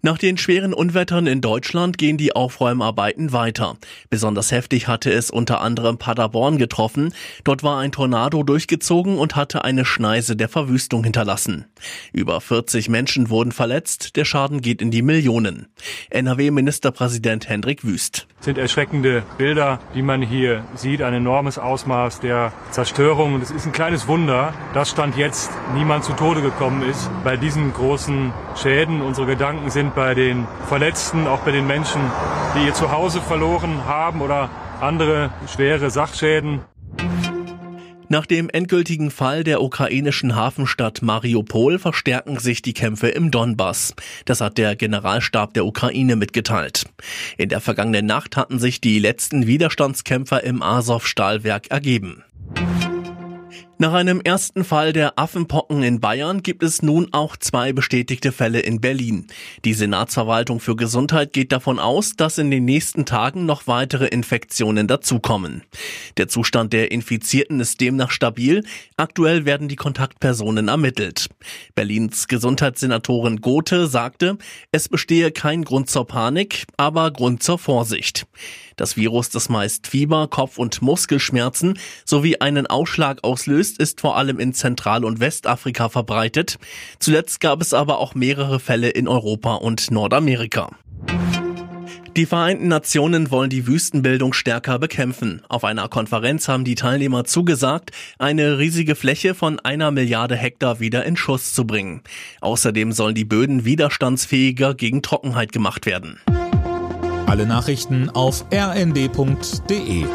Nach den schweren Unwettern in Deutschland gehen die Aufräumarbeiten weiter. Besonders heftig hatte es unter anderem Paderborn getroffen. Dort war ein Tornado durchgezogen und hatte eine Schneise der Verwüstung hinterlassen. Über 40 Menschen wurden verletzt. Der Schaden geht in die Millionen. NRW-Ministerpräsident Hendrik Wüst. Das sind erschreckende Bilder, die man hier sieht. Ein enormes Ausmaß der Zerstörung. Und es ist ein kleines Wunder, dass Stand jetzt niemand zu Tode gekommen ist bei diesen großen Schäden. Unsere Gedanken sind bei den Verletzten, auch bei den Menschen, die ihr Zuhause verloren haben oder andere schwere Sachschäden. Nach dem endgültigen Fall der ukrainischen Hafenstadt Mariupol verstärken sich die Kämpfe im Donbass. Das hat der Generalstab der Ukraine mitgeteilt. In der vergangenen Nacht hatten sich die letzten Widerstandskämpfer im Azov-Stahlwerk ergeben. Nach einem ersten Fall der Affenpocken in Bayern gibt es nun auch zwei bestätigte Fälle in Berlin. Die Senatsverwaltung für Gesundheit geht davon aus, dass in den nächsten Tagen noch weitere Infektionen dazukommen. Der Zustand der Infizierten ist demnach stabil. Aktuell werden die Kontaktpersonen ermittelt. Berlins Gesundheitssenatorin Gothe sagte, es bestehe kein Grund zur Panik, aber Grund zur Vorsicht. Das Virus, das meist Fieber, Kopf- und Muskelschmerzen sowie einen Ausschlag auslöst, ist vor allem in Zentral- und Westafrika verbreitet. Zuletzt gab es aber auch mehrere Fälle in Europa und Nordamerika. Die Vereinten Nationen wollen die Wüstenbildung stärker bekämpfen. Auf einer Konferenz haben die Teilnehmer zugesagt, eine riesige Fläche von einer Milliarde Hektar wieder in Schuss zu bringen. Außerdem sollen die Böden widerstandsfähiger gegen Trockenheit gemacht werden. Alle Nachrichten auf rnd.de